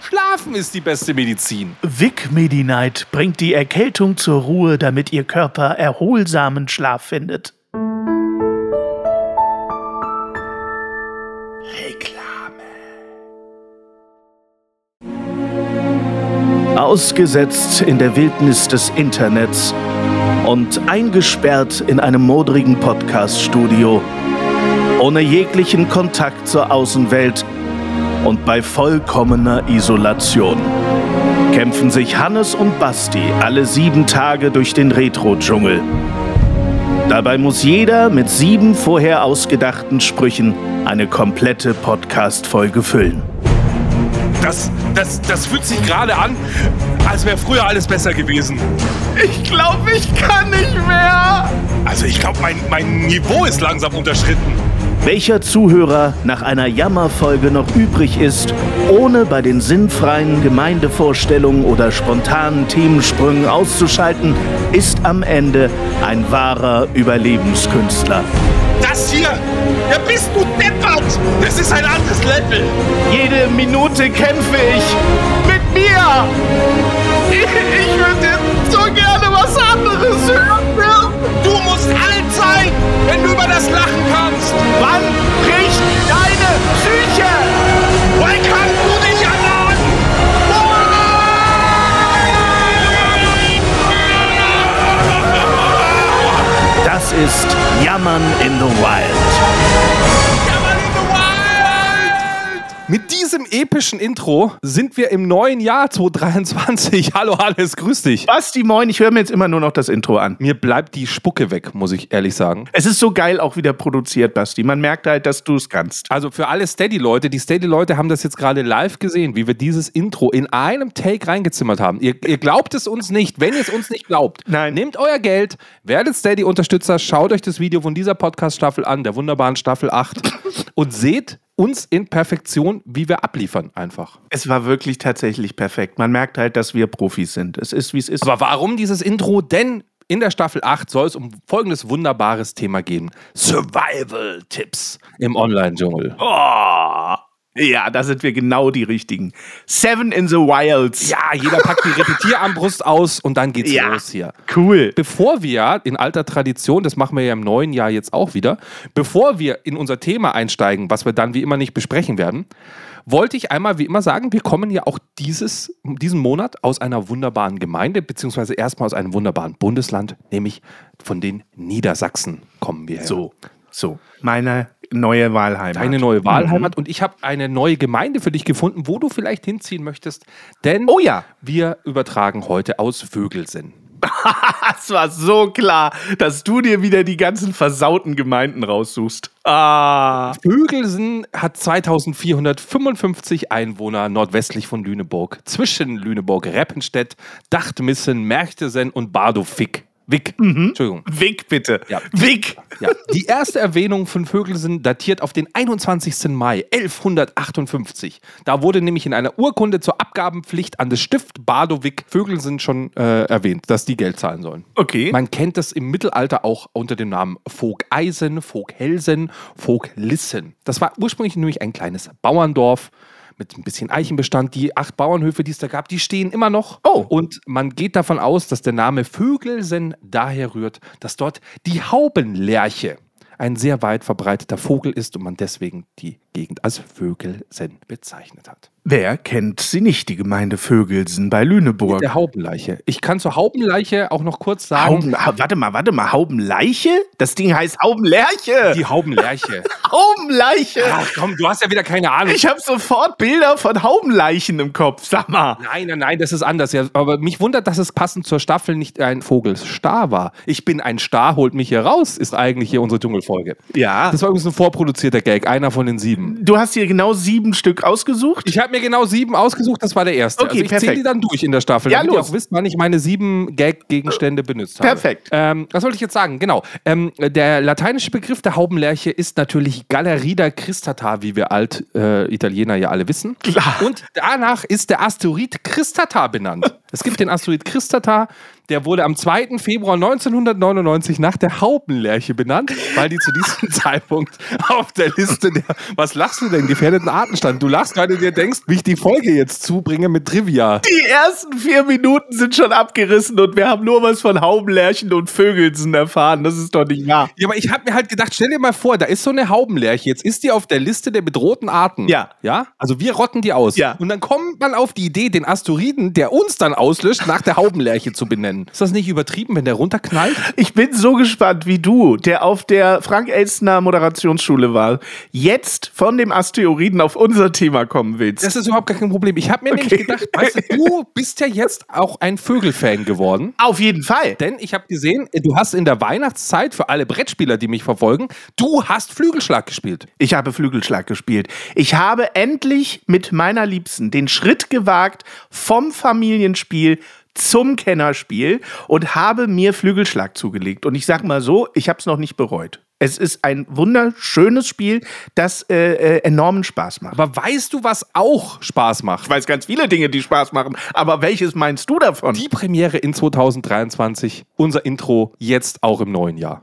Schlafen ist die beste Medizin. Vic Medi-Night bringt die Erkältung zur Ruhe, damit Ihr Körper erholsamen Schlaf findet. Ausgesetzt in der Wildnis des Internets und eingesperrt in einem modrigen Podcast-Studio, ohne jeglichen Kontakt zur Außenwelt und bei vollkommener Isolation kämpfen sich Hannes und Basti alle sieben Tage durch den Retro-Dschungel. Dabei muss jeder mit sieben vorher ausgedachten Sprüchen eine komplette Podcast-Folge füllen das, das, das fühlt sich gerade an, als wäre früher alles besser gewesen. Ich glaube, ich kann nicht mehr. Also ich glaube, mein, mein Niveau ist langsam unterschritten. Welcher Zuhörer nach einer Jammerfolge noch übrig ist, ohne bei den sinnfreien Gemeindevorstellungen oder spontanen Themensprüngen auszuschalten, ist am Ende ein wahrer Überlebenskünstler. Das hier, ja bist du deppert! Das ist ein anderes Level! Jede Minute kämpfe ich mit mir! Ich, ich würde so gerne was anderes hören! Du musst alt sein, wenn du über das Lachen kannst! Wann bricht deine Psyche? Wann kannst du dich erladen? Das ist Jammern in the Wild. Mit diesem epischen Intro sind wir im neuen Jahr 2023. Hallo alles, grüß dich. Basti, moin, ich höre mir jetzt immer nur noch das Intro an. Mir bleibt die Spucke weg, muss ich ehrlich sagen. Es ist so geil auch wieder produziert, Basti. Man merkt halt, dass du es kannst. Also für alle Steady-Leute, die Steady-Leute haben das jetzt gerade live gesehen, wie wir dieses Intro in einem Take reingezimmert haben. Ihr, ihr glaubt es uns nicht. Wenn ihr es uns nicht glaubt, Nein. nehmt euer Geld, werdet Steady-Unterstützer, schaut euch das Video von dieser Podcast-Staffel an, der wunderbaren Staffel 8 und seht, uns in Perfektion, wie wir abliefern, einfach. Es war wirklich tatsächlich perfekt. Man merkt halt, dass wir Profis sind. Es ist, wie es ist. Aber warum dieses Intro? Denn in der Staffel 8 soll es um folgendes wunderbares Thema gehen: Survival-Tipps im Online-Dschungel. Oh. Ja, da sind wir genau die richtigen. Seven in the Wilds. Ja, jeder packt die Repetierarmbrust aus und dann geht's ja, los hier. Cool. Bevor wir in alter Tradition, das machen wir ja im neuen Jahr jetzt auch wieder, bevor wir in unser Thema einsteigen, was wir dann wie immer nicht besprechen werden, wollte ich einmal wie immer sagen, wir kommen ja auch dieses, diesen Monat aus einer wunderbaren Gemeinde, beziehungsweise erstmal aus einem wunderbaren Bundesland, nämlich von den Niedersachsen kommen wir her. So, so. Meine neue Wahlheimat. Deine neue Wahlheimat. Mhm. Und ich habe eine neue Gemeinde für dich gefunden, wo du vielleicht hinziehen möchtest. Denn oh ja. wir übertragen heute aus Vögelsinn. es war so klar, dass du dir wieder die ganzen versauten Gemeinden raussuchst. Ah. Vögelsen hat 2455 Einwohner nordwestlich von Lüneburg. Zwischen Lüneburg, Reppenstedt, Dachtmissen, Merchtesen und Bardow-Fick. Wick. Mhm. Entschuldigung. Wick, bitte. Ja. Wick. Ja. Die erste Erwähnung von Vögelsen datiert auf den 21. Mai 1158. Da wurde nämlich in einer Urkunde zur Abgabenpflicht an das Stift Bardowick Vögelsen schon äh, erwähnt, dass die Geld zahlen sollen. Okay. Man kennt das im Mittelalter auch unter dem Namen Vogeisen, Voghelsen, Voglissen. Das war ursprünglich nämlich ein kleines Bauerndorf mit ein bisschen Eichenbestand. Die acht Bauernhöfe, die es da gab, die stehen immer noch. Oh. Und man geht davon aus, dass der Name Vögelsen daher rührt, dass dort die Haubenlerche ein sehr weit verbreiteter Vogel ist und man deswegen die Gegend als Vögelsen bezeichnet hat. Wer kennt sie nicht, die Gemeinde Vögelsen bei Lüneburg? Mit der Haubenleiche. Ich kann zur Haubenleiche auch noch kurz sagen. Hauben, ha, warte mal, warte mal, Haubenleiche? Das Ding heißt Haubenlerche. Die Haubenlerche. Haubenleiche. Ach komm, du hast ja wieder keine Ahnung. Ich habe sofort Bilder von Haubenleichen im Kopf, sag mal. Nein, nein, nein, das ist anders. Ja, aber mich wundert, dass es passend zur Staffel nicht ein Vogelstar war. Ich bin ein Star, holt mich hier raus, ist eigentlich hier unsere Dschungelfolge. Ja. Das war übrigens ein vorproduzierter Gag, einer von den sieben. Du hast hier genau sieben Stück ausgesucht. Ich habe mir genau sieben ausgesucht, das war der erste. Okay, also ich zähle die dann durch in der Staffel, Ja, damit ihr los. auch wisst, wann ich meine sieben Gag-Gegenstände benutzt habe. Perfekt. Ähm, was wollte ich jetzt sagen? Genau. Ähm, der lateinische Begriff der Haubenlerche ist natürlich Gallerida cristata, wie wir alt äh, ja alle wissen. Klar. Und danach ist der Asteroid Cristata benannt. Es gibt den Asteroid Cristata, der wurde am 2. Februar 1999 nach der Haubenlerche benannt, weil die zu diesem Zeitpunkt auf der Liste der, was lachst du denn, gefährdeten Arten stand. Du lachst, weil du dir denkst, wie ich die Folge jetzt zubringe mit Trivia. Die ersten vier Minuten sind schon abgerissen und wir haben nur was von Haubenlärchen und Vögelsen erfahren. Das ist doch nicht wahr. Ja, aber ich habe mir halt gedacht, stell dir mal vor, da ist so eine Haubenlerche. Jetzt ist die auf der Liste der bedrohten Arten. Ja. Ja? Also wir rotten die aus. Ja. Und dann kommt man auf die Idee, den Asteroiden, der uns dann auslöscht, nach der Haubenlerche zu benennen. Ist das nicht übertrieben, wenn der runterknallt? Ich bin so gespannt wie du, der auf der Frank Elstner Moderationsschule war, jetzt von dem Asteroiden auf unser Thema kommen willst. Das ist überhaupt gar kein Problem. Ich habe mir nämlich gedacht, weißt du, du bist ja jetzt auch ein Vögelfan geworden. auf jeden Fall. Denn ich habe gesehen, du hast in der Weihnachtszeit für alle Brettspieler, die mich verfolgen, du hast Flügelschlag gespielt. Ich habe Flügelschlag gespielt. Ich habe endlich mit meiner Liebsten den Schritt gewagt vom Familienspiel zum Kennerspiel und habe mir Flügelschlag zugelegt. Und ich sag mal so, ich habe es noch nicht bereut. Es ist ein wunderschönes Spiel, das äh, äh, enormen Spaß macht. Aber weißt du, was auch Spaß macht? Ich weiß ganz viele Dinge, die Spaß machen, aber welches meinst du davon? Die Premiere in 2023, unser Intro jetzt auch im neuen Jahr.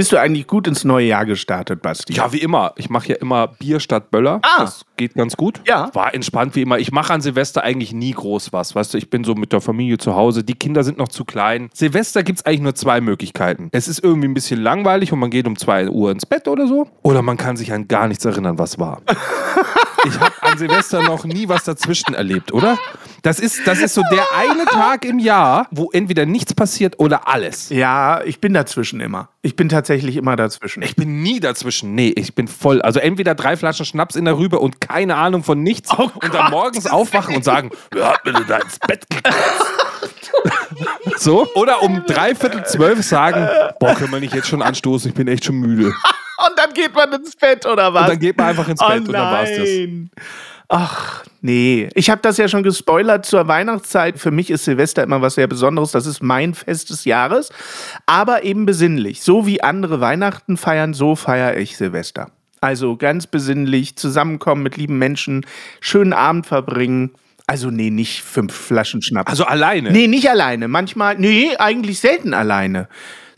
Bist du eigentlich gut ins neue Jahr gestartet, Basti? Ja, wie immer. Ich mache ja immer Bier statt Böller. Ah. Das geht ganz gut. Ja. War entspannt wie immer. Ich mache an Silvester eigentlich nie groß was. Weißt du, ich bin so mit der Familie zu Hause. Die Kinder sind noch zu klein. Silvester gibt es eigentlich nur zwei Möglichkeiten. Es ist irgendwie ein bisschen langweilig und man geht um 2 Uhr ins Bett oder so. Oder man kann sich an gar nichts erinnern, was war. Ich habe an Silvester noch nie was dazwischen erlebt, oder? Das ist, das ist so der eine Tag im Jahr, wo entweder nichts passiert oder alles. Ja, ich bin dazwischen immer. Ich bin tatsächlich immer dazwischen. Ich bin nie dazwischen. Nee, ich bin voll. Also entweder drei Flaschen Schnaps in der Rübe und keine Ahnung von nichts Oh und dann morgens aufwachen und sagen, wer hat mir denn da ins Bett gekotzt? so? Oder um dreiviertel zwölf sagen, boah, können wir nicht jetzt schon anstoßen, ich bin echt schon müde. Und dann geht man ins Bett, oder was? Und dann geht man einfach ins Oh Bett und dann war's das. nein. Ach, nee. Ich habe das ja schon gespoilert zur Weihnachtszeit. Für mich ist Silvester immer was sehr Besonderes. Das ist mein Fest des Jahres. Aber eben besinnlich. So wie andere Weihnachten feiern, so feiere ich Silvester. Also ganz besinnlich, zusammenkommen mit lieben Menschen, schönen Abend verbringen. Also nee, nicht fünf Flaschen Schnaps. Also alleine. Nee, nicht alleine. Manchmal, nee, eigentlich selten alleine.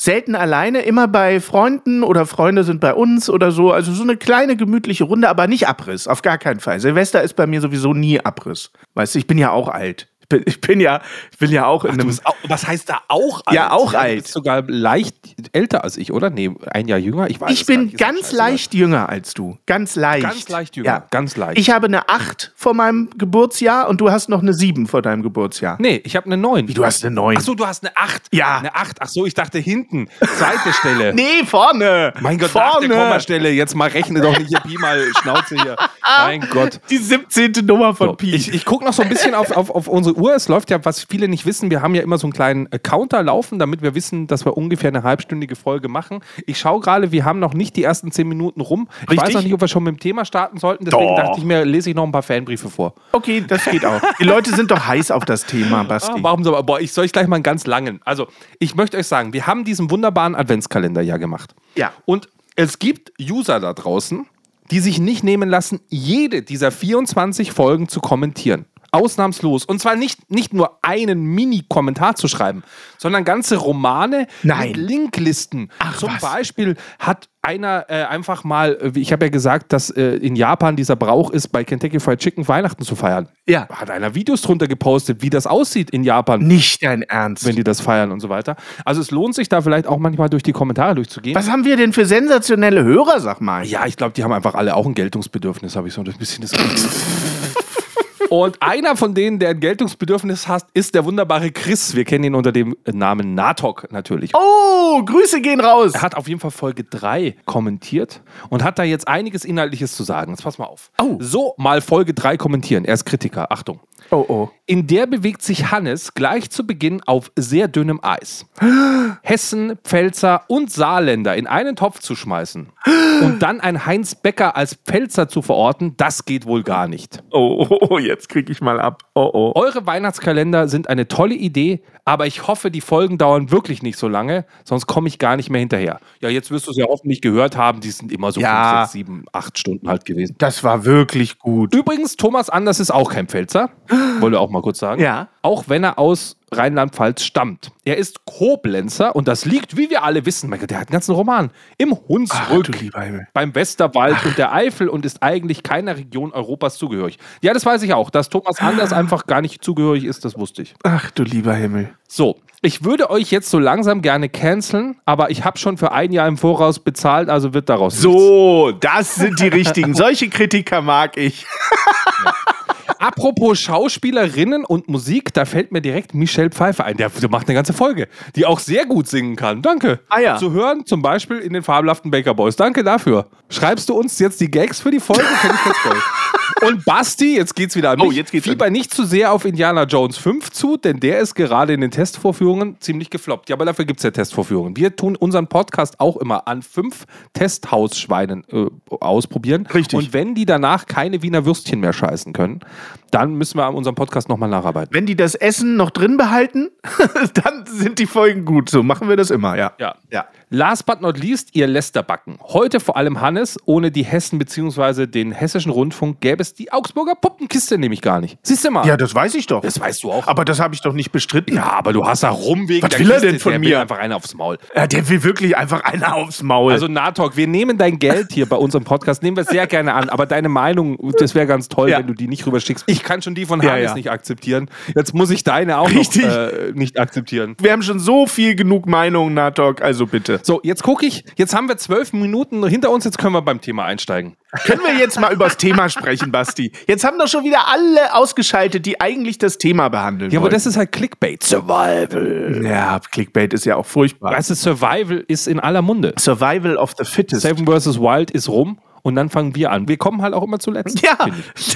Selten alleine, immer bei Freunden oder Freunde sind bei uns oder so. Also so eine kleine gemütliche Runde, aber nicht Abriss, auf gar keinen Fall. Silvester ist bei mir sowieso nie Abriss. Weißt du, ich bin ja auch alt. Ich bin, ich bin ja, ich bin ja auch in Du einem. auch, was heißt da auch alt? Ja, auch Du alt. bist sogar leicht älter als ich, oder? Nee, ein Jahr jünger. Ich weiß Ich bin nicht, ganz leicht jünger als du. Ganz leicht. Ganz leicht jünger. Ja. Ganz leicht. Ich habe eine 8 vor meinem Geburtsjahr und du hast noch eine 7 vor deinem Geburtsjahr. Nee, ich habe eine 9. Wie, du hast eine 9? Ach so, du hast eine 8. Ja. Eine 8. Ach so, ich dachte hinten. Zweite Stelle. Nee, vorne. Mein Gott, nach vorne. der Kommastelle. Jetzt mal rechne doch nicht hier Pi mal Schnauze hier. Mein Gott. Die 17. Nummer von So, Pi. ich ich gucke noch so ein bisschen auf, auf, auf unsere Uhr. Es läuft ja, was viele nicht wissen, wir haben ja immer so einen kleinen äh, Counter laufen, damit wir wissen, dass wir ungefähr eine halbstündige Folge machen. Ich schaue gerade, wir haben noch nicht die ersten zehn Minuten rum. Ich Richtig. weiß noch nicht, ob wir schon mit dem Thema starten sollten. Deswegen Doch. dachte ich mir, lese ich noch ein paar Fanbriefe vor. Okay, das geht auch. Die Leute sind doch heiß auf das Thema, Basti. Ah, warum so? Boah, ich soll ich gleich mal einen ganz langen. Also, ich möchte euch sagen, wir haben diesen wunderbaren Adventskalender ja gemacht. Ja. Und es gibt User da draußen, die sich nicht nehmen lassen, jede dieser 24 Folgen zu kommentieren. Ausnahmslos. Und zwar nicht, nicht nur einen Mini-Kommentar zu schreiben, sondern ganze Romane Nein. mit Linklisten. Ach, Zum was? Beispiel hat einer äh, einfach mal, äh, ich habe ja gesagt, dass äh, in Japan dieser Brauch ist, bei Kentucky Fried Chicken Weihnachten zu feiern. Ja. Hat einer Videos drunter gepostet, wie das aussieht in Japan, Nicht dein Ernst. wenn die das feiern und so weiter. Also es lohnt sich da vielleicht auch manchmal durch die Kommentare durchzugehen. Was haben wir denn für sensationelle Hörer, sag mal? Ja, ich glaube, die haben einfach alle auch ein Geltungsbedürfnis, habe ich so ein bisschen das Gefühl. Und einer von denen, der ein Geltungsbedürfnis hat, ist der wunderbare Chris. Wir kennen ihn unter dem Namen Natok natürlich. Oh, Grüße gehen raus. Er hat auf jeden Fall Folge 3 kommentiert und hat da jetzt einiges Inhaltliches zu sagen. Jetzt pass mal auf. Oh. So mal Folge 3 kommentieren. Er ist Kritiker. Achtung. Oh, oh. In der bewegt sich Hannes gleich zu Beginn auf sehr dünnem Eis. Hessen, Pfälzer und Saarländer in einen Topf zu schmeißen und dann ein Heinz Becker als Pfälzer zu verorten, das geht wohl gar nicht. Oh, oh, oh, jetzt krieg ich mal ab. Oh, oh. Eure Weihnachtskalender sind eine tolle Idee, aber ich hoffe, die Folgen dauern wirklich nicht so lange, sonst komme ich gar nicht mehr hinterher. Ja, jetzt wirst du es ja hoffentlich gehört haben, die sind immer so Ja. 5, 6, 7, 8 Stunden halt gewesen. Das war wirklich gut. Übrigens, Thomas Anders ist auch kein Pfälzer. Wollte auch mal kurz sagen. Ja. Auch wenn er aus Rheinland-Pfalz stammt. Er ist Koblenzer und das liegt, wie wir alle wissen, mein Gott, der hat einen ganzen Roman, im Hunsrück, Ach, beim Westerwald und der Eifel und ist eigentlich keiner Region Europas zugehörig. Ja, das weiß ich auch. Dass Thomas Anders einfach gar nicht zugehörig ist, das wusste ich. Ach du lieber Himmel. So, ich würde euch jetzt so langsam gerne canceln, aber ich habe schon für ein Jahr im Voraus bezahlt, also wird daraus nichts. So, das sind die richtigen. Solche Kritiker mag ich. Apropos Schauspielerinnen und Musik, da fällt mir direkt Michelle Pfeiffer ein. Der, der macht eine ganze Folge, die auch sehr gut singen kann. Danke. Ah ja. Zu hören zum Beispiel in den fabelhaften Baker Boys. Danke dafür. Schreibst du uns jetzt die Gags für die Folge? Finde ich ganz toll. Und Basti, jetzt geht's wieder an mich. Oh, jetzt geht's Fieber nicht zu sehr auf Indiana Jones 5 zu, denn der ist gerade in den Testvorführungen ziemlich gefloppt. Ja, aber dafür gibt's ja Testvorführungen. Wir tun unseren Podcast auch immer an fünf Testhausschweinen äh, ausprobieren. Richtig. Und wenn die danach keine Wiener Würstchen mehr scheißen können, dann müssen wir an unserem Podcast nochmal nacharbeiten. Wenn die das Essen noch drin behalten, dann sind die Folgen gut. So machen wir das immer, ja. Ja. Ja. Last but not least, ihr Lästerbacken. Heute vor allem Hannes. Ohne die Hessen bzw. den Hessischen Rundfunk gäbe es die Augsburger Puppenkiste nämlich gar nicht. Siehst du mal? Ja, das weiß ich doch. das weißt du auch. Aber das habe ich doch nicht bestritten. ja, aber du hast da rum wegen Was der will er Kiste. denn von der Will mir? einfach einer aufs Maul. Ja, der will wirklich einfach einer aufs Maul. Also Natok, wir nehmen dein Geld hier bei unserem Podcast, nehmen wir sehr gerne an, aber deine Meinung, das wäre ganz toll, Ja. wenn du die nicht rüberschickst. Ich kann schon die von Ja, Hannes ja. nicht akzeptieren. Jetzt muss ich deine auch Richtig. noch äh, nicht akzeptieren. wir haben schon so viel genug Meinungen, Natok, also bitte. So, jetzt gucke ich, jetzt haben wir zwölf Minuten hinter uns, jetzt können wir beim Thema einsteigen. Können wir jetzt mal über das Thema sprechen, Basti? Jetzt haben doch schon wieder alle ausgeschaltet, die eigentlich das Thema behandeln Ja, aber wollen. das ist halt Clickbait. Survival. ja, Clickbait ist ja auch furchtbar. Weißt du, Survival ist in aller Munde. Survival of the Fittest. Seven vs. Wild ist rum und dann fangen wir an. Wir kommen halt auch immer zuletzt. Ja,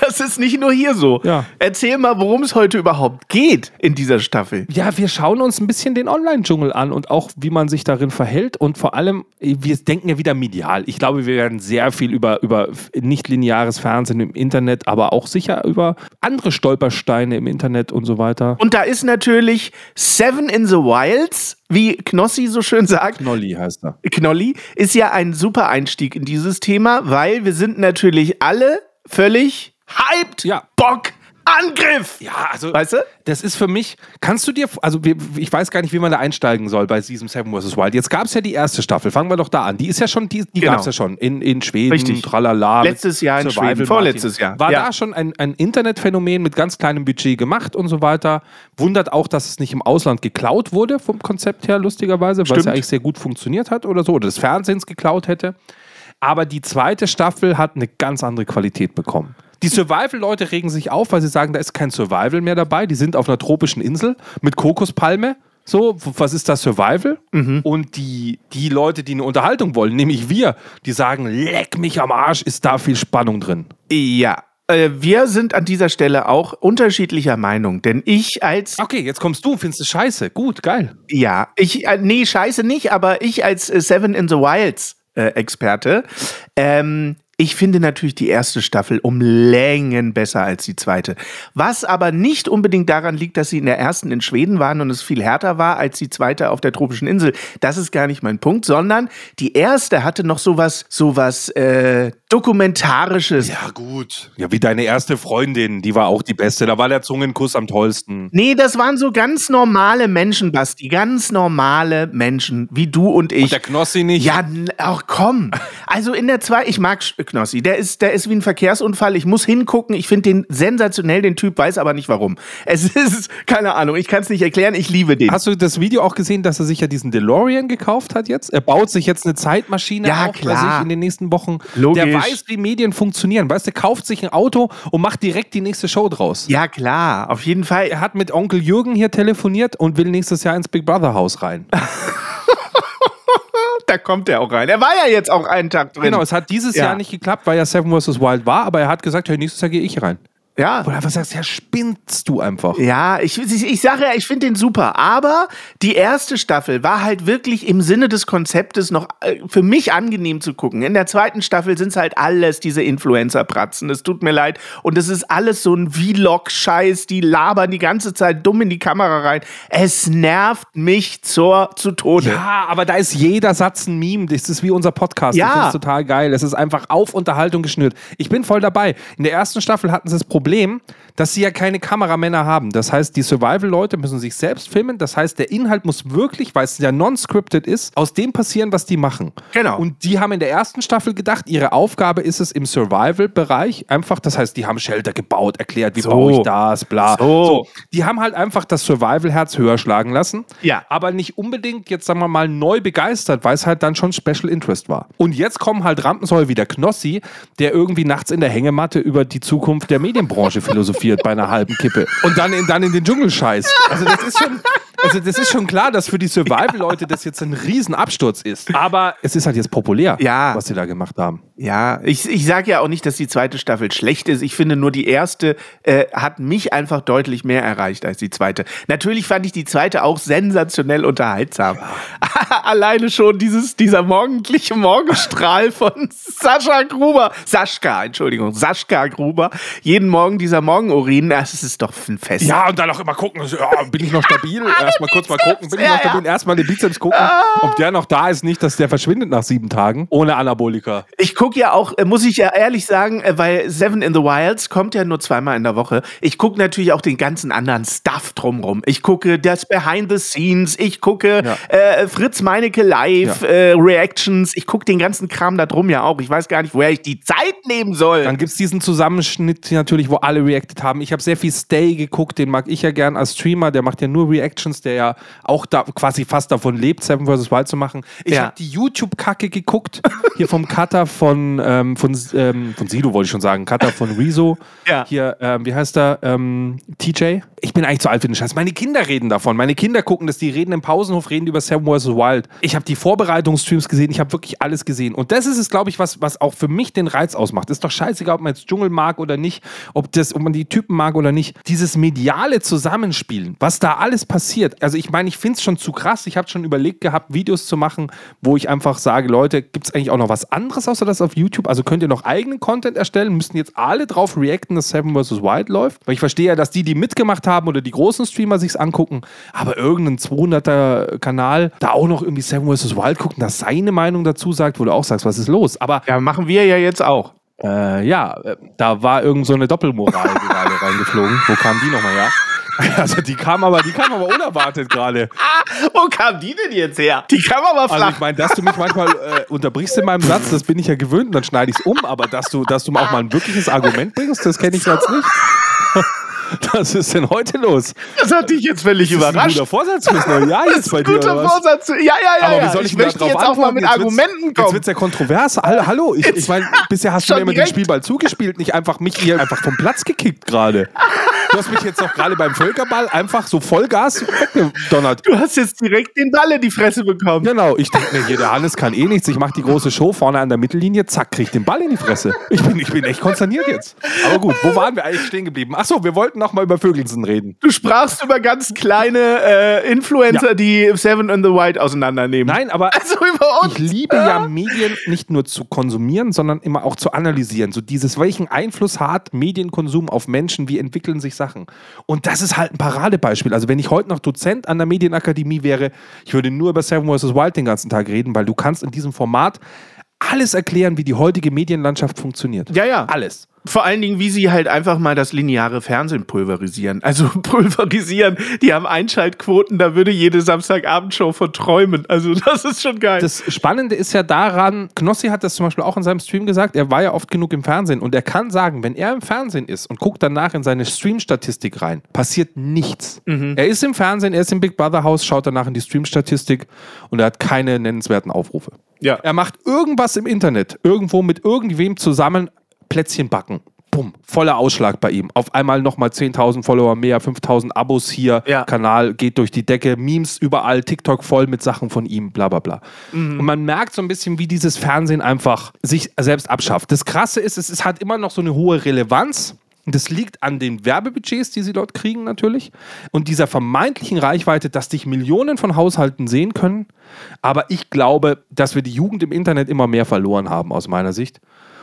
das ist nicht nur hier so. Ja. Erzähl mal, worum es heute überhaupt geht in dieser Staffel. Ja, wir schauen uns ein bisschen den Online-Dschungel an und auch, wie man sich darin verhält. Und vor allem, wir denken ja wieder medial. Ich glaube, wir werden sehr viel über, über nicht-lineares Fernsehen im Internet, aber auch sicher über andere Stolpersteine im Internet und so weiter. Und da ist natürlich Seven in the Wilds, wie Knossi so schön sagt. Nolli heißt er. Knolli, ist ja ein super Einstieg in dieses Thema, weil wir sind natürlich alle völlig hyped. Ja. Bock, Angriff. Ja, also Weißt du? das ist für mich, kannst du dir, also ich weiß gar nicht, wie man da einsteigen soll bei diesem Seven vs. Wild. Jetzt gab es ja die erste Staffel, fangen wir doch da an. Die ist ja schon, die, die Genau. gab es ja schon in, in Schweden, Richtig. tralala. Letztes Jahr in Survival Schweden, vorletztes Jahr. War Ja. da schon ein, ein Internetphänomen mit ganz kleinem Budget gemacht und so weiter. Wundert auch, dass es nicht im Ausland geklaut wurde vom Konzept her, lustigerweise, weil es ja eigentlich sehr gut funktioniert hat oder so, oder des Fernsehens geklaut hätte. Aber die zweite Staffel hat eine ganz andere Qualität bekommen. Die Survival-Leute regen sich auf, weil sie sagen, da ist kein Survival mehr dabei. Die sind auf einer tropischen Insel mit Kokospalme. So, was ist das Survival? Und die, die Leute, die eine Unterhaltung wollen, nämlich wir, die sagen, leck mich am Arsch, ist da viel Spannung drin. Ja. Äh, wir sind an dieser Stelle auch unterschiedlicher Meinung, denn ich als Okay, jetzt kommst du findest es scheiße. Gut, geil. Ja, ich, äh, nee, scheiße nicht, aber ich als äh, Seven in the Wilds äh, Experte, ähm, ich finde natürlich die erste Staffel um Längen besser als die zweite. Was aber nicht unbedingt daran liegt, dass sie in der ersten in Schweden waren und es viel härter war als die zweite auf der tropischen Insel. Das ist gar nicht mein Punkt, sondern die erste hatte noch sowas, sowas äh, dokumentarisches. Ja, gut. Ja, wie deine erste Freundin, die war auch die beste. Da war der Zungenkuss am tollsten. Nee, das waren so ganz normale Menschen, Basti. Ganz normale Menschen, wie du und ich. Und der Knossi nicht. Ja, ach komm. Also in der zwei, ich mag Knossi. Der ist, der ist wie ein Verkehrsunfall. Ich muss hingucken. Ich finde den sensationell, den Typ, weiß aber nicht warum. Es ist, keine Ahnung, ich kann es nicht erklären. Ich liebe den. Hast du das Video auch gesehen, dass er sich ja diesen DeLorean gekauft hat jetzt? Er baut sich jetzt eine Zeitmaschine Ja, auf klar. sich in den nächsten Wochen. Logisch. Der weiß, wie Medien funktionieren. Weißt du, kauft sich ein Auto und macht direkt die nächste Show draus. Ja, klar, auf jeden Fall. Er hat mit Onkel Jürgen hier telefoniert und will nächstes Jahr ins Big Brother Haus rein. Da kommt er auch rein. Er war ja jetzt auch einen Tag drin. Genau, es hat dieses Ja. Jahr nicht geklappt, weil ja Seven vs. Wild war, aber er hat gesagt, hey, nächstes Jahr gehe ich rein. Ja. Wo du einfach sagst, ja, spinnst du einfach. Ja, ich, ich, ich sage ja, ich finde den super. Aber die erste Staffel war halt wirklich im Sinne des Konzeptes noch äh, für mich angenehm zu gucken. In der zweiten Staffel sind es halt alles diese Influencer-Pratzen. Es tut mir leid. Und es ist alles so ein Vlog-Scheiß. Die labern die ganze Zeit dumm in die Kamera rein. Es nervt mich zur, zu Tode. Ja, aber da ist jeder Satz ein Meme. Das ist wie unser Podcast. Ja. Ich finde total geil. Es ist einfach auf Unterhaltung geschnürt. Ich bin voll dabei. In der ersten Staffel hatten sie das Problem, מקבלים dass sie ja keine Kameramänner haben. Das heißt, die Survival-Leute müssen sich selbst filmen. Das heißt, der Inhalt muss wirklich, weil es ja non-scripted ist, aus dem passieren, was die machen. Genau. Und die haben in der ersten Staffel gedacht, ihre Aufgabe ist es im Survival-Bereich einfach, das heißt, die haben Shelter gebaut, erklärt, wie So. baue ich das, bla. So. Die haben halt einfach das Survival-Herz höher schlagen lassen. Ja. Aber nicht unbedingt, jetzt sagen wir mal, neu begeistert, weil es halt dann schon Special Interest war. Und jetzt kommen halt Rampensäue wie der Knossi, der irgendwie nachts in der Hängematte über die Zukunft der Medienbranche philosophiert bei einer halben Kippe. Und dann in, dann in den Dschungel scheißt. Also das ist schon. Also das ist schon klar, dass für die Survival-Leute das jetzt ein Riesenabsturz ist. Aber es ist halt jetzt populär, Ja. was sie da gemacht haben. Ja, ich, ich sage ja auch nicht, dass die zweite Staffel schlecht ist. Ich finde nur, die erste äh, hat mich einfach deutlich mehr erreicht als die zweite. Natürlich fand ich die zweite auch sensationell unterhaltsam. Alleine schon dieses, dieser morgendliche Morgenstrahl von Sascha Gruber. Saschka, Entschuldigung, Saschka Gruber. Jeden Morgen dieser Morgenurin, das ist doch ein Fest. Ja, und dann auch immer gucken, ja, bin ich noch stabil? Erstmal kurz mal gucken, bin ich noch stabil? Erstmal den Bizeps gucken, ob der noch da ist, nicht, dass der verschwindet nach sieben Tagen, ohne Anabolika. Ich gucke ja auch, äh, muss ich ja ehrlich sagen, äh, weil Seven in the Wilds kommt ja nur zweimal in der Woche. Ich gucke natürlich auch den ganzen anderen Stuff drumrum. Ich gucke das Behind the Scenes, ich gucke Ja. äh, Fritz Meinecke Live, Ja. äh, Reactions, ich gucke den ganzen Kram da drum ja auch. Ich weiß gar nicht, woher ich die Zeit nehmen soll. Dann gibt es diesen Zusammenschnitt natürlich, wo alle reacted haben. Ich habe sehr viel Stay geguckt, den mag ich ja gern als Streamer. Der macht ja nur Reactions, der ja auch da quasi fast davon lebt, Seven vs. Wild zu machen. Ich Ja. habe die YouTube-Kacke geguckt, hier vom Cutter von, ähm, von, ähm, von Sido, wollte ich schon sagen, Cutter von Rezo. Ja. Hier, ähm, wie heißt er? Ähm, TJ. Ich bin eigentlich zu alt für den Scheiß. Meine Kinder reden davon. Meine Kinder gucken das, die reden im Pausenhof, reden über Seven vs. Wild. Ich habe die Vorbereitungsstreams gesehen, ich habe wirklich alles gesehen. Und das ist es, glaube ich, was, was auch für mich den Reiz ausmacht. Ist doch scheißegal, ob man jetzt Dschungel mag oder nicht, ob, das, ob man die Typen mag oder nicht. Dieses mediale Zusammenspielen, was da alles passiert. Also ich meine, ich finde es schon zu krass. Ich habe schon überlegt gehabt, Videos zu machen, wo ich einfach sage, Leute, gibt es eigentlich auch noch was anderes außer das auf YouTube? Also könnt ihr noch eigenen Content erstellen? Müssten jetzt alle drauf reacten, dass Seven vs. Wild läuft? Weil ich verstehe ja, dass die, die mitgemacht haben oder die großen Streamer sich's angucken, aber irgendein 200er Kanal da auch noch irgendwie Seven vs. Wild gucken, dass seine Meinung dazu sagt, wo du auch sagst, was ist los? Aber ja, machen wir ja jetzt auch. äh, ja, äh, da war irgend so eine Doppelmoral gerade reingeflogen. Wo kam die nochmal her? Also die kam aber, die kam aber unerwartet gerade. Wo kam die denn jetzt her? Die kam aber Also flach. ich meine, dass du mich manchmal äh, unterbrichst in meinem Satz, das bin ich ja gewöhnt und dann schneide ich es um, aber dass du, dass du auch mal ein wirkliches Argument bringst, das kenne ich jetzt nicht. Was ist denn heute los? das hat dich jetzt völlig Das ist ein überrascht. guter Vorsatz fürs neue Jahr jetzt bei dir, Guter oder was? Vorsatz. Ja, ja, ja. Aber wie soll ich, ich möchte jetzt auch mal mit Jetzt Argumenten Jetzt kommen. wird es ja kontrovers. Hallo. Ich, ich meine, bisher hast du mir immer den direkt. Spielball zugespielt, nicht einfach mich hier einfach vom Platz gekickt gerade. Du hast mich jetzt doch gerade beim Völkerball einfach so Vollgas weggedonnert. Du hast jetzt direkt den Ball in die Fresse bekommen. Genau, ich denke mir, hier, der Hannes kann eh nichts. Ich mache die große Show vorne an der Mittellinie, zack, krieg den Ball in die Fresse. Ich bin, ich bin echt konsterniert jetzt. Aber gut, wo waren wir eigentlich stehen geblieben? Achso, wir wollten noch mal über Vögelsen reden. Du sprachst über ganz kleine äh, Influencer, Ja. die Seven in the Wild auseinandernehmen. Nein, aber Also ich liebe ja Medien nicht nur zu konsumieren, sondern immer auch zu analysieren. So dieses, welchen Einfluss hat Medienkonsum auf Menschen, wie entwickeln sich Sachen. Und das ist halt ein Paradebeispiel. Also wenn ich heute noch Dozent an der Medienakademie wäre, ich würde nur über Seven vs. Wild den ganzen Tag reden, weil du kannst in diesem Format alles erklären, wie die heutige Medienlandschaft funktioniert. Ja, ja. Alles. Vor allen Dingen, wie sie halt einfach mal das lineare Fernsehen pulverisieren. Also pulverisieren, die haben Einschaltquoten, da würde jede Samstagabendshow von träumen. Also das ist schon geil. Das Spannende ist ja daran, Knossi hat das zum Beispiel auch in seinem Stream gesagt, er war ja oft genug im Fernsehen und er kann sagen, wenn er im Fernsehen ist und guckt danach in seine Stream-Statistik rein, passiert nichts. Er ist im Fernsehen, er ist im Big Brother Haus, schaut danach in die Stream-Statistik und er hat keine nennenswerten Aufrufe. ja. Er macht irgendwas im Internet, irgendwo mit irgendwem zusammen Plätzchen backen. Bumm, voller Ausschlag bei ihm. Auf einmal nochmal 10.000 Follower mehr, 5.000 Abos hier, Ja. Kanal geht durch die Decke, Memes überall, TikTok voll mit Sachen von ihm, bla bla bla. Und man merkt so ein bisschen, wie dieses Fernsehen einfach sich selbst abschafft. Das Krasse ist, es, es hat immer noch so eine hohe Relevanz. Das liegt an den Werbebudgets, die sie dort kriegen natürlich. Und dieser vermeintlichen Reichweite, dass dich Millionen von Haushalten sehen können. Aber ich glaube, dass wir die Jugend im Internet immer mehr verloren haben, aus meiner Sicht.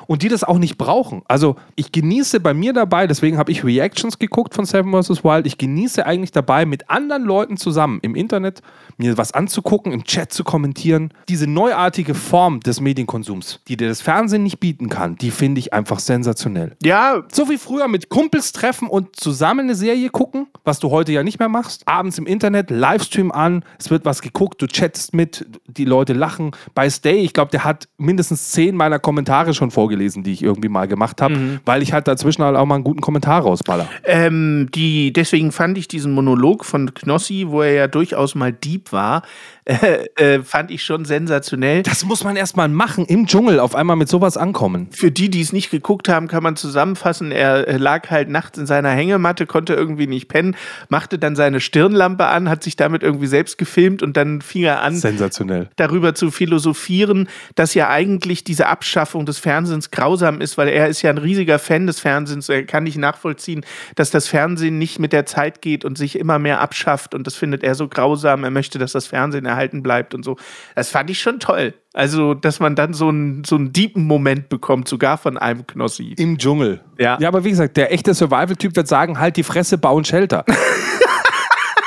Und die das auch nicht brauchen. Also ich genieße bei mir dabei, deswegen habe ich Reactions geguckt von Seven vs. Wild. Ich genieße eigentlich dabei, mit anderen Leuten zusammen im Internet mir was anzugucken, im Chat zu kommentieren. Diese neuartige Form des Medienkonsums, die dir das Fernsehen nicht bieten kann, die finde ich einfach sensationell. ja, So wie früher mit Kumpels treffen und zusammen eine Serie gucken, was du heute ja nicht mehr machst. Abends im Internet, Livestream an, es wird was geguckt, du chattest mit, die Leute lachen. Bei Stay, ich glaube, der hat mindestens zehn meiner Kommentare schon vorgelesen, die ich irgendwie mal gemacht habe, weil ich halt dazwischen halt auch mal einen guten Kommentar rausballer. Ähm, die, deswegen fand ich diesen Monolog von Knossi, wo er ja durchaus mal Dieb war, äh, äh, fand ich schon sensationell. Das muss man erstmal machen, im Dschungel auf einmal mit sowas ankommen. Für die, die es nicht geguckt haben, kann man zusammenfassen, er äh, lag halt nachts in seiner Hängematte, konnte irgendwie nicht pennen, machte dann seine Stirnlampe an, hat sich damit irgendwie selbst gefilmt und dann fing er an, Sensationell. darüber zu philosophieren, dass ja eigentlich diese Abschaffung des Fernsehens grausam ist, weil er ist ja ein riesiger Fan des Fernsehens. Er kann nicht nachvollziehen, dass das Fernsehen nicht mit der Zeit geht und sich immer mehr abschafft und das findet er so grausam. Er möchte, dass das Fernsehen erhalten bleibt und so. Das fand ich schon toll. Also, dass man dann so einen so einen deepen Moment bekommt, sogar von einem Knossi. Im Dschungel. Ja. Ja, aber wie gesagt, der echte Survival-Typ wird sagen, halt die Fresse, bauen Shelter.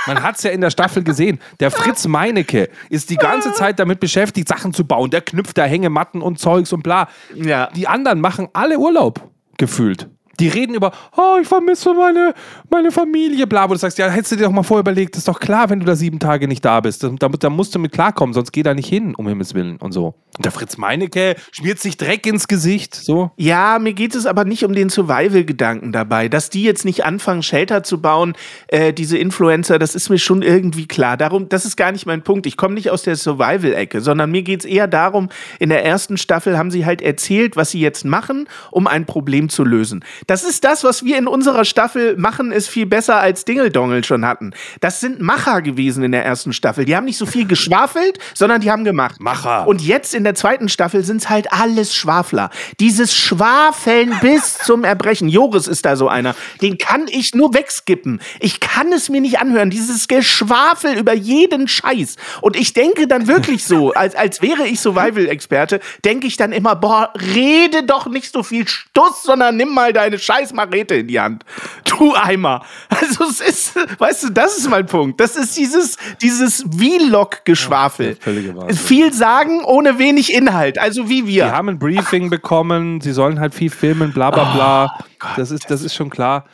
Man hat es ja in der Staffel gesehen. Der Fritz Meinecke ist die ganze Zeit damit beschäftigt, Sachen zu bauen. Der knüpft da Hängematten und Zeugs und bla. Ja. Die anderen machen alle Urlaub, gefühlt. Die reden über, oh, ich vermisse meine, meine Familie, bla. Wo du sagst, ja, hättest du dir doch mal vorher überlegt, ist doch klar, wenn du da sieben Tage nicht da bist. Da, da musst du mit klarkommen, sonst geh da nicht hin, um Himmels Willen und so. Und der Fritz Meinecke schmiert sich Dreck ins Gesicht, so. Ja, mir geht es aber nicht um den Survival-Gedanken dabei. Dass die jetzt nicht anfangen, Shelter zu bauen, äh, diese Influencer, das ist mir schon irgendwie klar. Darum, das ist gar nicht mein Punkt. Ich komme nicht aus der Survival-Ecke, sondern mir geht es eher darum, in der ersten Staffel haben sie halt erzählt, was sie jetzt machen, um ein Problem zu lösen. Das ist das, was wir in unserer Staffel machen, ist viel besser als Dingeldongel schon hatten. Das sind Macher gewesen in der ersten Staffel. Die haben nicht so viel geschwafelt, sondern die haben gemacht. Macher. Und jetzt in der zweiten Staffel sind es halt alles Schwafler. Dieses Schwafeln bis zum Erbrechen. Joris ist da so einer. Den kann ich nur wegskippen. Ich kann es mir nicht anhören. Dieses Geschwafel über jeden Scheiß. Und ich denke dann wirklich so, als, als wäre ich Survival-Experte, denke ich dann immer, boah, rede doch nicht so viel Stuss, sondern nimm mal deine scheiß Marete in die Hand. Du Eimer. Also es ist, weißt du, das ist mein Punkt. Das ist dieses, dieses Vlog-Geschwafel. Ja, viel sagen ohne wenig Inhalt. Also wie wir. Die haben ein Briefing bekommen, sie sollen halt viel filmen, bla bla bla. das, ist, das ist schon klar.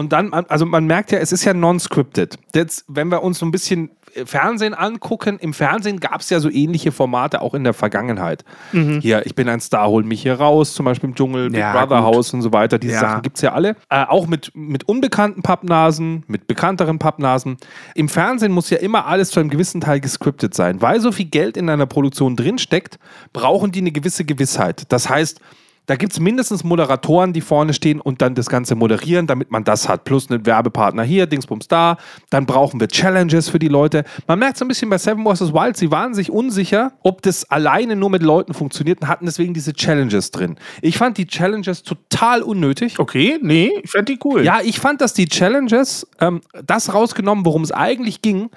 Und dann, also man merkt ja, es ist ja non-scripted. Jetzt, wenn wir uns so ein bisschen äh, Fernsehen angucken, im Fernsehen gab es ja so ähnliche Formate auch in der Vergangenheit. Hier, ich bin ein Star, hol mich hier raus, zum Beispiel im Dschungel, Big Ja, Brother gut. House und so weiter. Diese Ja. Sachen gibt es ja alle. Äh, auch mit, mit unbekannten Pappnasen, mit bekannteren Pappnasen. Im Fernsehen muss ja immer alles zu einem gewissen Teil gescriptet sein. Weil so viel Geld in einer Produktion drinsteckt, brauchen die eine gewisse Gewissheit. Das heißt, da gibt es mindestens Moderatoren, die vorne stehen und dann das Ganze moderieren, damit man das hat. Plus einen Werbepartner hier, Dingsbums da. Dann brauchen wir Challenges für die Leute. Man merkt so ein bisschen bei Seven vs. Wild, sie waren sich unsicher, ob das alleine nur mit Leuten funktioniert und hatten deswegen diese Challenges drin. Ich fand die Challenges total unnötig. Okay, nee, ich fand die cool. Ja, ich fand, dass die Challenges ähm, das rausgenommen, worum es eigentlich ging.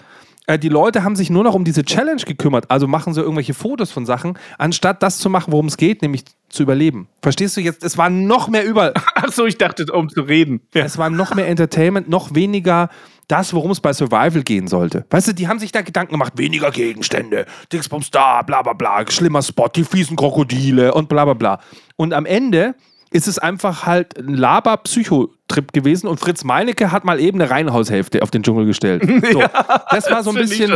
Äh, die Leute haben sich nur noch um diese Challenge gekümmert, also machen sie irgendwelche Fotos von Sachen, anstatt das zu machen, worum es geht, nämlich zu überleben. Verstehst du jetzt? Es war noch mehr über. Achso, ich dachte, um zu reden. Ja. Es war noch mehr Entertainment, noch weniger das, worum es bei Survival gehen sollte. Weißt du, die haben sich da Gedanken gemacht, weniger Gegenstände, Dingsbums da, bla bla bla, schlimmer Spot, die fiesen Krokodile und bla bla bla. Und am Ende ist es einfach halt ein Laber-Psychotrip gewesen und Fritz Meinecke hat mal eben eine Reihenhaushälfte auf den Dschungel gestellt. So, ja, das war so ein bisschen.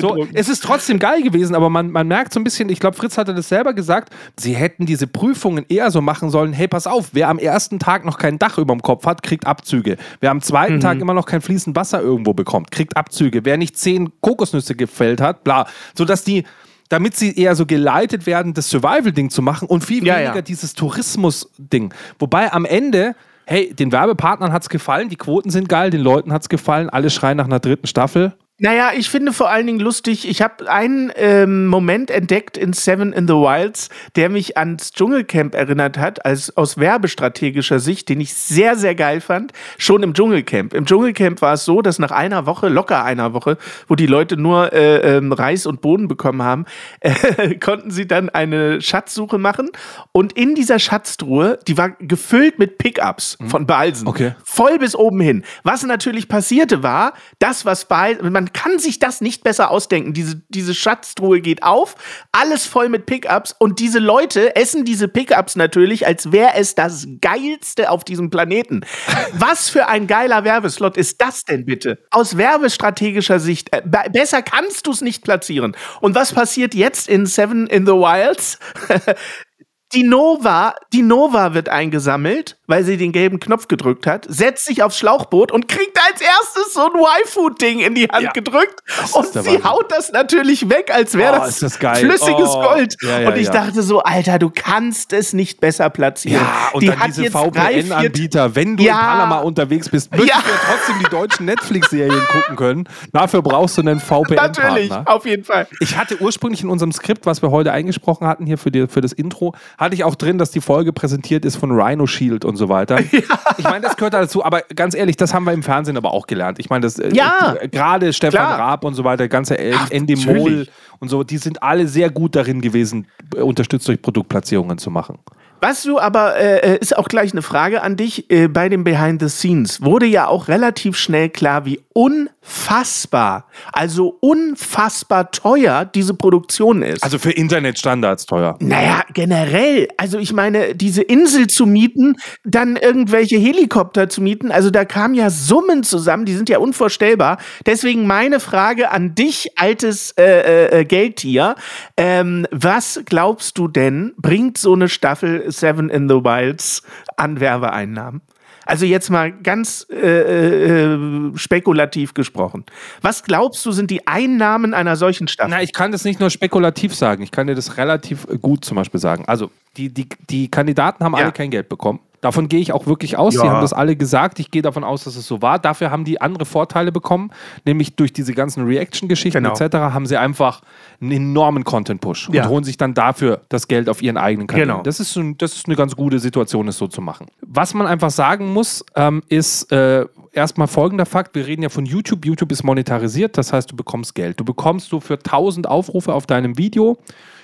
So, es ist trotzdem geil gewesen, aber man, man merkt so ein bisschen, ich glaube, Fritz hatte das selber gesagt, sie hätten diese Prüfungen eher so machen sollen: hey, pass auf, wer am ersten Tag noch kein Dach über dem Kopf hat, kriegt Abzüge. Wer am zweiten mhm. Tag immer noch kein fließend Wasser irgendwo bekommt, kriegt Abzüge. Wer nicht zehn Kokosnüsse gefällt hat, bla. Sodass die damit sie eher so geleitet werden, das Survival-Ding zu machen und viel ja, weniger ja. dieses Tourismus-Ding. Wobei am Ende, hey, den Werbepartnern hat es gefallen, die Quoten sind geil, den Leuten hat es gefallen, alle schreien nach einer dritten Staffel. Naja, ich finde vor allen Dingen lustig, ich habe einen ähm, Moment entdeckt in Seven in the Wilds, der mich ans Dschungelcamp erinnert hat, als aus werbestrategischer Sicht, den ich sehr, sehr geil fand, schon im Dschungelcamp. Im Dschungelcamp war es so, dass nach einer Woche, locker einer Woche, wo die Leute nur äh, ähm, Reis und Boden bekommen haben, äh, konnten sie dann eine Schatzsuche machen und in dieser Schatztruhe, die war gefüllt mit Pickups mhm. von Balsen, okay. voll bis oben hin. Was natürlich passierte war, das, was Balsen, man man kann sich das nicht besser ausdenken. Diese, diese Schatztruhe geht auf, alles voll mit Pickups und diese Leute essen diese Pickups natürlich, als wäre es das geilste auf diesem Planeten. Was für ein geiler Werbeslot ist das denn bitte? Aus werbestrategischer Sicht, äh, besser kannst du es nicht platzieren. Und was passiert jetzt in Seven in the Wilds? die Nova, die Nova wird eingesammelt weil sie den gelben Knopf gedrückt hat, setzt sich aufs Schlauchboot und kriegt als erstes so ein Y-Food-Ding in die Hand ja. gedrückt. Und sie Wahnsinn. haut das natürlich weg, als wäre oh, das, das flüssiges oh. Gold. Ja, ja, und ich dachte so, Alter, du kannst es nicht besser platzieren. Ja, und die dann diese VPN-Anbieter, wenn du in Panama unterwegs bist, möchtest du trotzdem die deutschen Netflix-Serien gucken können. Dafür brauchst du einen VPN-Partner. Natürlich, auf jeden Fall. Ich hatte ursprünglich in unserem Skript, was wir heute eingesprochen hatten, hier für, die, für das Intro, hatte ich auch drin, dass die Folge präsentiert ist von Rhino Shield und so weiter. Ja. Ich meine, das gehört dazu, aber ganz ehrlich, das haben wir im Fernsehen aber auch gelernt. Ich meine, das äh, ja, äh, gerade Stefan Klar. Raab und so weiter, ganze Endemol und so, die sind alle sehr gut darin gewesen, äh, unterstützt durch Produktplatzierungen zu machen. Was du aber, äh, ist auch gleich eine Frage an dich, äh, bei den Behind the Scenes wurde ja auch relativ schnell klar, wie unfassbar, also unfassbar teuer diese Produktion ist. Also für Internetstandards teuer. Naja, generell. Also ich meine, diese Insel zu mieten, dann irgendwelche Helikopter zu mieten, also da kamen ja Summen zusammen, die sind ja unvorstellbar. Deswegen meine Frage an dich, altes äh, äh, äh Geldtier. Ähm, was glaubst du denn, bringt so eine Staffel Seven in the Wilds an Werbeeinnahmen? Also jetzt mal ganz äh, äh, spekulativ gesprochen. Was glaubst du, sind die Einnahmen einer solchen Staffel? Na, ich kann das nicht nur spekulativ sagen. Ich kann dir das relativ gut zum Beispiel sagen. Also die, die, die Kandidaten haben ja. alle kein Geld bekommen. Davon gehe ich auch wirklich aus. Ja. Sie haben das alle gesagt. Ich gehe davon aus, dass es so war. Dafür haben die andere Vorteile bekommen, nämlich durch diese ganzen Reaction-Geschichten genau. etc. haben sie einfach einen enormen Content-Push ja. und holen sich dann dafür das Geld auf ihren eigenen Kanälen. Genau. Das, ist, das ist eine ganz gute Situation, es so zu machen. Was man einfach sagen muss, ähm, ist äh, erstmal folgender Fakt. Wir reden ja von YouTube. YouTube ist monetarisiert, das heißt, du bekommst Geld. Du bekommst so für 1000 Aufrufe auf deinem Video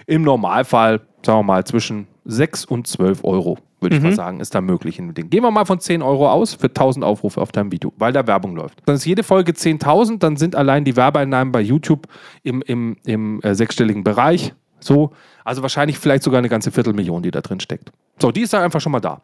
im Normalfall, sagen wir mal, zwischen 6 und 12 Euro würde mhm. ich mal mhm. sagen, ist da möglich in dem Gehen wir mal von 10 Euro aus für 1000 Aufrufe auf deinem Video, weil da Werbung läuft. Dann ist jede Folge 10.000, dann sind allein die Werbeeinnahmen bei YouTube im, im, im äh, sechsstelligen Bereich. So, also wahrscheinlich vielleicht sogar eine ganze Viertelmillion, die da drin steckt. So, die ist dann einfach schon mal da.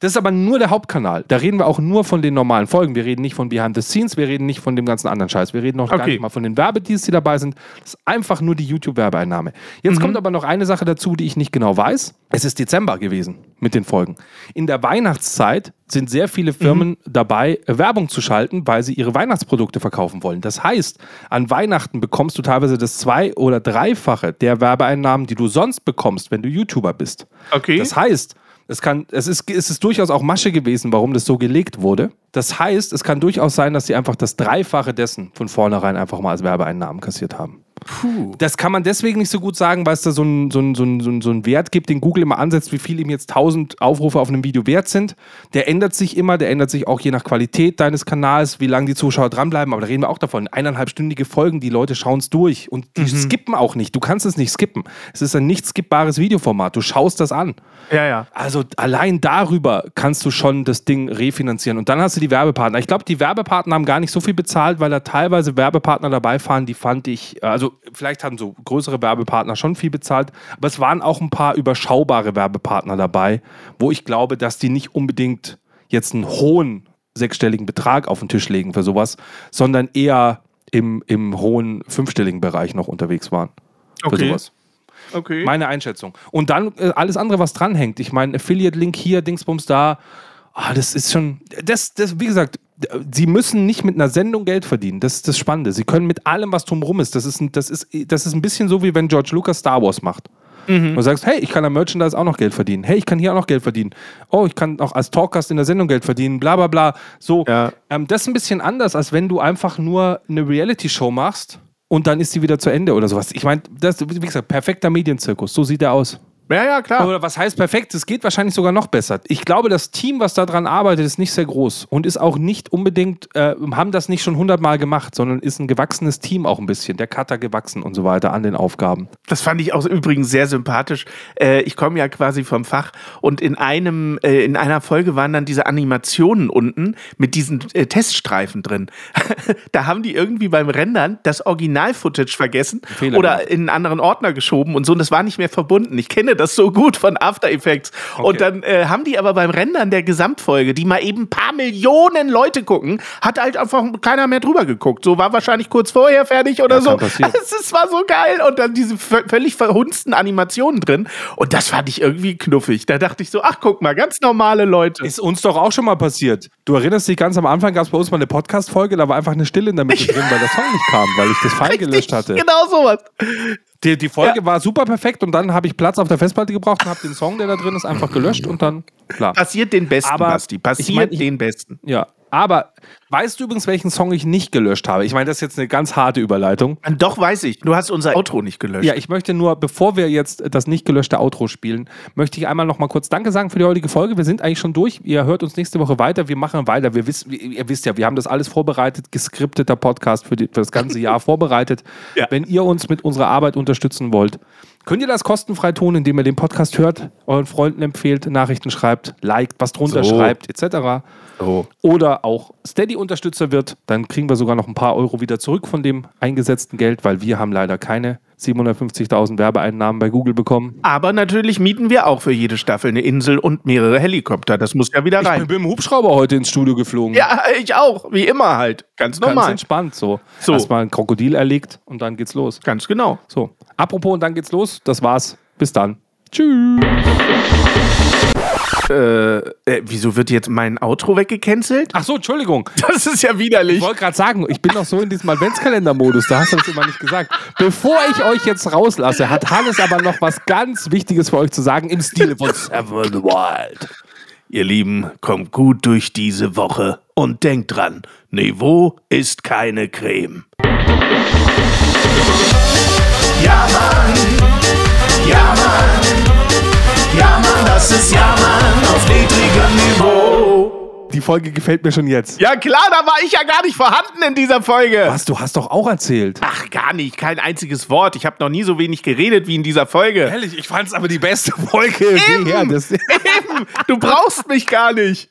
Das ist aber nur der Hauptkanal. Da reden wir auch nur von den normalen Folgen. Wir reden nicht von Behind the Scenes, wir reden nicht von dem ganzen anderen Scheiß. Wir reden noch okay. gar nicht mal von den Werbedeals, die dabei sind. Das ist einfach nur die YouTube-Werbeeinnahme. Jetzt mhm. kommt aber noch eine Sache dazu, die ich nicht genau weiß. Es ist Dezember gewesen mit den Folgen. In der Weihnachtszeit sind sehr viele Firmen mhm. dabei, Werbung zu schalten, weil sie ihre Weihnachtsprodukte verkaufen wollen. Das heißt, an Weihnachten bekommst du teilweise das zwei- oder dreifache der Werbeeinnahmen, die du sonst bekommst, wenn du YouTuber bist. Okay. Das heißt, es, kann, es, ist, es ist durchaus auch Masche gewesen, warum das so gelegt wurde. Das heißt, es kann durchaus sein, dass sie einfach das Dreifache dessen von vornherein einfach mal als Werbeeinnahmen kassiert haben. Puh. Das kann man deswegen nicht so gut sagen, weil es da so einen so so ein, so ein Wert gibt, den Google immer ansetzt, wie viel ihm jetzt 1000 Aufrufe auf einem Video wert sind. Der ändert sich immer, der ändert sich auch je nach Qualität deines Kanals, wie lange die Zuschauer dranbleiben. Aber da reden wir auch davon. Eineinhalbstündige Folgen, die Leute schauen es durch und die mhm. skippen auch nicht. Du kannst es nicht skippen. Es ist ein nicht skippbares Videoformat. Du schaust das an. Ja, ja. Also allein darüber kannst du schon das Ding refinanzieren. Und dann hast du die Werbepartner. Ich glaube, die Werbepartner haben gar nicht so viel bezahlt, weil da teilweise Werbepartner dabei fahren, die fand ich, also vielleicht haben so größere Werbepartner schon viel bezahlt, aber es waren auch ein paar überschaubare Werbepartner dabei, wo ich glaube, dass die nicht unbedingt jetzt einen hohen sechsstelligen Betrag auf den Tisch legen für sowas, sondern eher im, im hohen fünfstelligen Bereich noch unterwegs waren. Für okay. sowas. Okay. Meine Einschätzung. Und dann äh, alles andere, was dranhängt. Ich meine, Affiliate-Link hier, Dingsbums da. Ah, das ist schon. Das, das, wie gesagt, sie müssen nicht mit einer Sendung Geld verdienen. Das ist das Spannende. Sie können mit allem, was drumherum ist. Das ist, ein, das, ist, das ist ein bisschen so, wie wenn George Lucas Star Wars macht. Mhm. Und du sagst, hey, ich kann am Merchandise auch noch Geld verdienen. Hey, ich kann hier auch noch Geld verdienen. Oh, ich kann auch als Talkcast in der Sendung Geld verdienen. Bla bla bla. So, ja. ähm, das ist ein bisschen anders, als wenn du einfach nur eine Reality-Show machst und dann ist sie wieder zu Ende oder sowas. Ich meine, das, wie gesagt, perfekter Medienzirkus. So sieht er aus. Ja, ja, klar. Oder was heißt perfekt? Es geht wahrscheinlich sogar noch besser. Ich glaube, das Team, was daran arbeitet, ist nicht sehr groß und ist auch nicht unbedingt, äh, haben das nicht schon hundertmal gemacht, sondern ist ein gewachsenes Team auch ein bisschen. Der Cutter gewachsen und so weiter an den Aufgaben. Das fand ich auch übrigens sehr sympathisch. Äh, ich komme ja quasi vom Fach und in einem, äh, in einer Folge waren dann diese Animationen unten mit diesen äh, Teststreifen drin. da haben die irgendwie beim Rendern das Original-Footage vergessen oder in einen anderen Ordner geschoben und so und das war nicht mehr verbunden. Ich kenne das so gut von After Effects. Okay. Und dann äh, haben die aber beim Rendern der Gesamtfolge, die mal eben ein paar Millionen Leute gucken, hat halt einfach keiner mehr drüber geguckt. So war wahrscheinlich kurz vorher fertig oder ja, so. Es war so geil. Und dann diese völlig verhunzten Animationen drin. Und das fand ich irgendwie knuffig. Da dachte ich so, ach guck mal, ganz normale Leute. Ist uns doch auch schon mal passiert. Du erinnerst dich, ganz am Anfang gab es bei uns mal eine Podcast-Folge, da war einfach eine Stille in der Mitte drin, weil der Song nicht kam, weil ich das File gelöscht hatte. Genau sowas. Die, die Folge ja. war super perfekt und dann habe ich Platz auf der Festplatte gebraucht und habe den Song, der da drin ist, einfach gelöscht und dann, klar. Passiert den Besten, Aber Basti. Passiert ich mein, ich, den Besten. Ja, aber weißt du übrigens, welchen Song ich nicht gelöscht habe? Ich meine, das ist jetzt eine ganz harte Überleitung. Doch, weiß ich. Du hast unser Outro nicht gelöscht. Ja, ich möchte nur, bevor wir jetzt das nicht gelöschte Outro spielen, möchte ich einmal noch mal kurz Danke sagen für die heutige Folge. Wir sind eigentlich schon durch. Ihr hört uns nächste Woche weiter. Wir machen weiter. Wir wissen, ihr wisst ja, wir haben das alles vorbereitet, geskripteter Podcast für, die, für das ganze Jahr vorbereitet. Ja. Wenn ihr uns mit unserer Arbeit unterstützen wollt, Könnt ihr das kostenfrei tun, indem ihr den Podcast hört, euren Freunden empfehlt, Nachrichten schreibt, liked, was drunter so. schreibt, etc. So. Oder auch Steady-Unterstützer wird, dann kriegen wir sogar noch ein paar Euro wieder zurück von dem eingesetzten Geld, weil wir haben leider keine 750.000 Werbeeinnahmen bei Google bekommen. Aber natürlich mieten wir auch für jede Staffel eine Insel und mehrere Helikopter. Das muss ja wieder rein. Ich bin mit dem Hubschrauber heute ins Studio geflogen. Ja, ich auch. Wie immer halt. Ganz normal. Ganz entspannt so. so. Erstmal ein Krokodil erlegt und dann geht's los. Ganz genau. So. Apropos und dann geht's los. Das war's. Bis dann. Tschüss. Äh, äh, wieso wird jetzt mein Outro weggecancelt? Ach so, Entschuldigung. Das ist ja widerlich. Ich wollte gerade sagen, ich bin noch so in diesem Adventskalender-Modus, da hast du das immer nicht gesagt. Bevor ich euch jetzt rauslasse, hat Hannes aber noch was ganz Wichtiges für euch zu sagen im Stile von Seven Wild. Ihr Lieben, kommt gut durch diese Woche und denkt dran, Niveau ist keine Creme. Ja, Mann. Ja, Mann. Ja, Mann, das ist Ja, Mann auf niedrigem Niveau. Die Folge gefällt mir schon jetzt. Ja klar, da war ich ja gar nicht vorhanden in dieser Folge. Was, du hast doch auch erzählt. Ach, gar nicht, kein einziges Wort. Ich habe noch nie so wenig geredet wie in dieser Folge. Ehrlich, ich fand es aber die beste Folge. Eben, eben. Du brauchst mich gar nicht.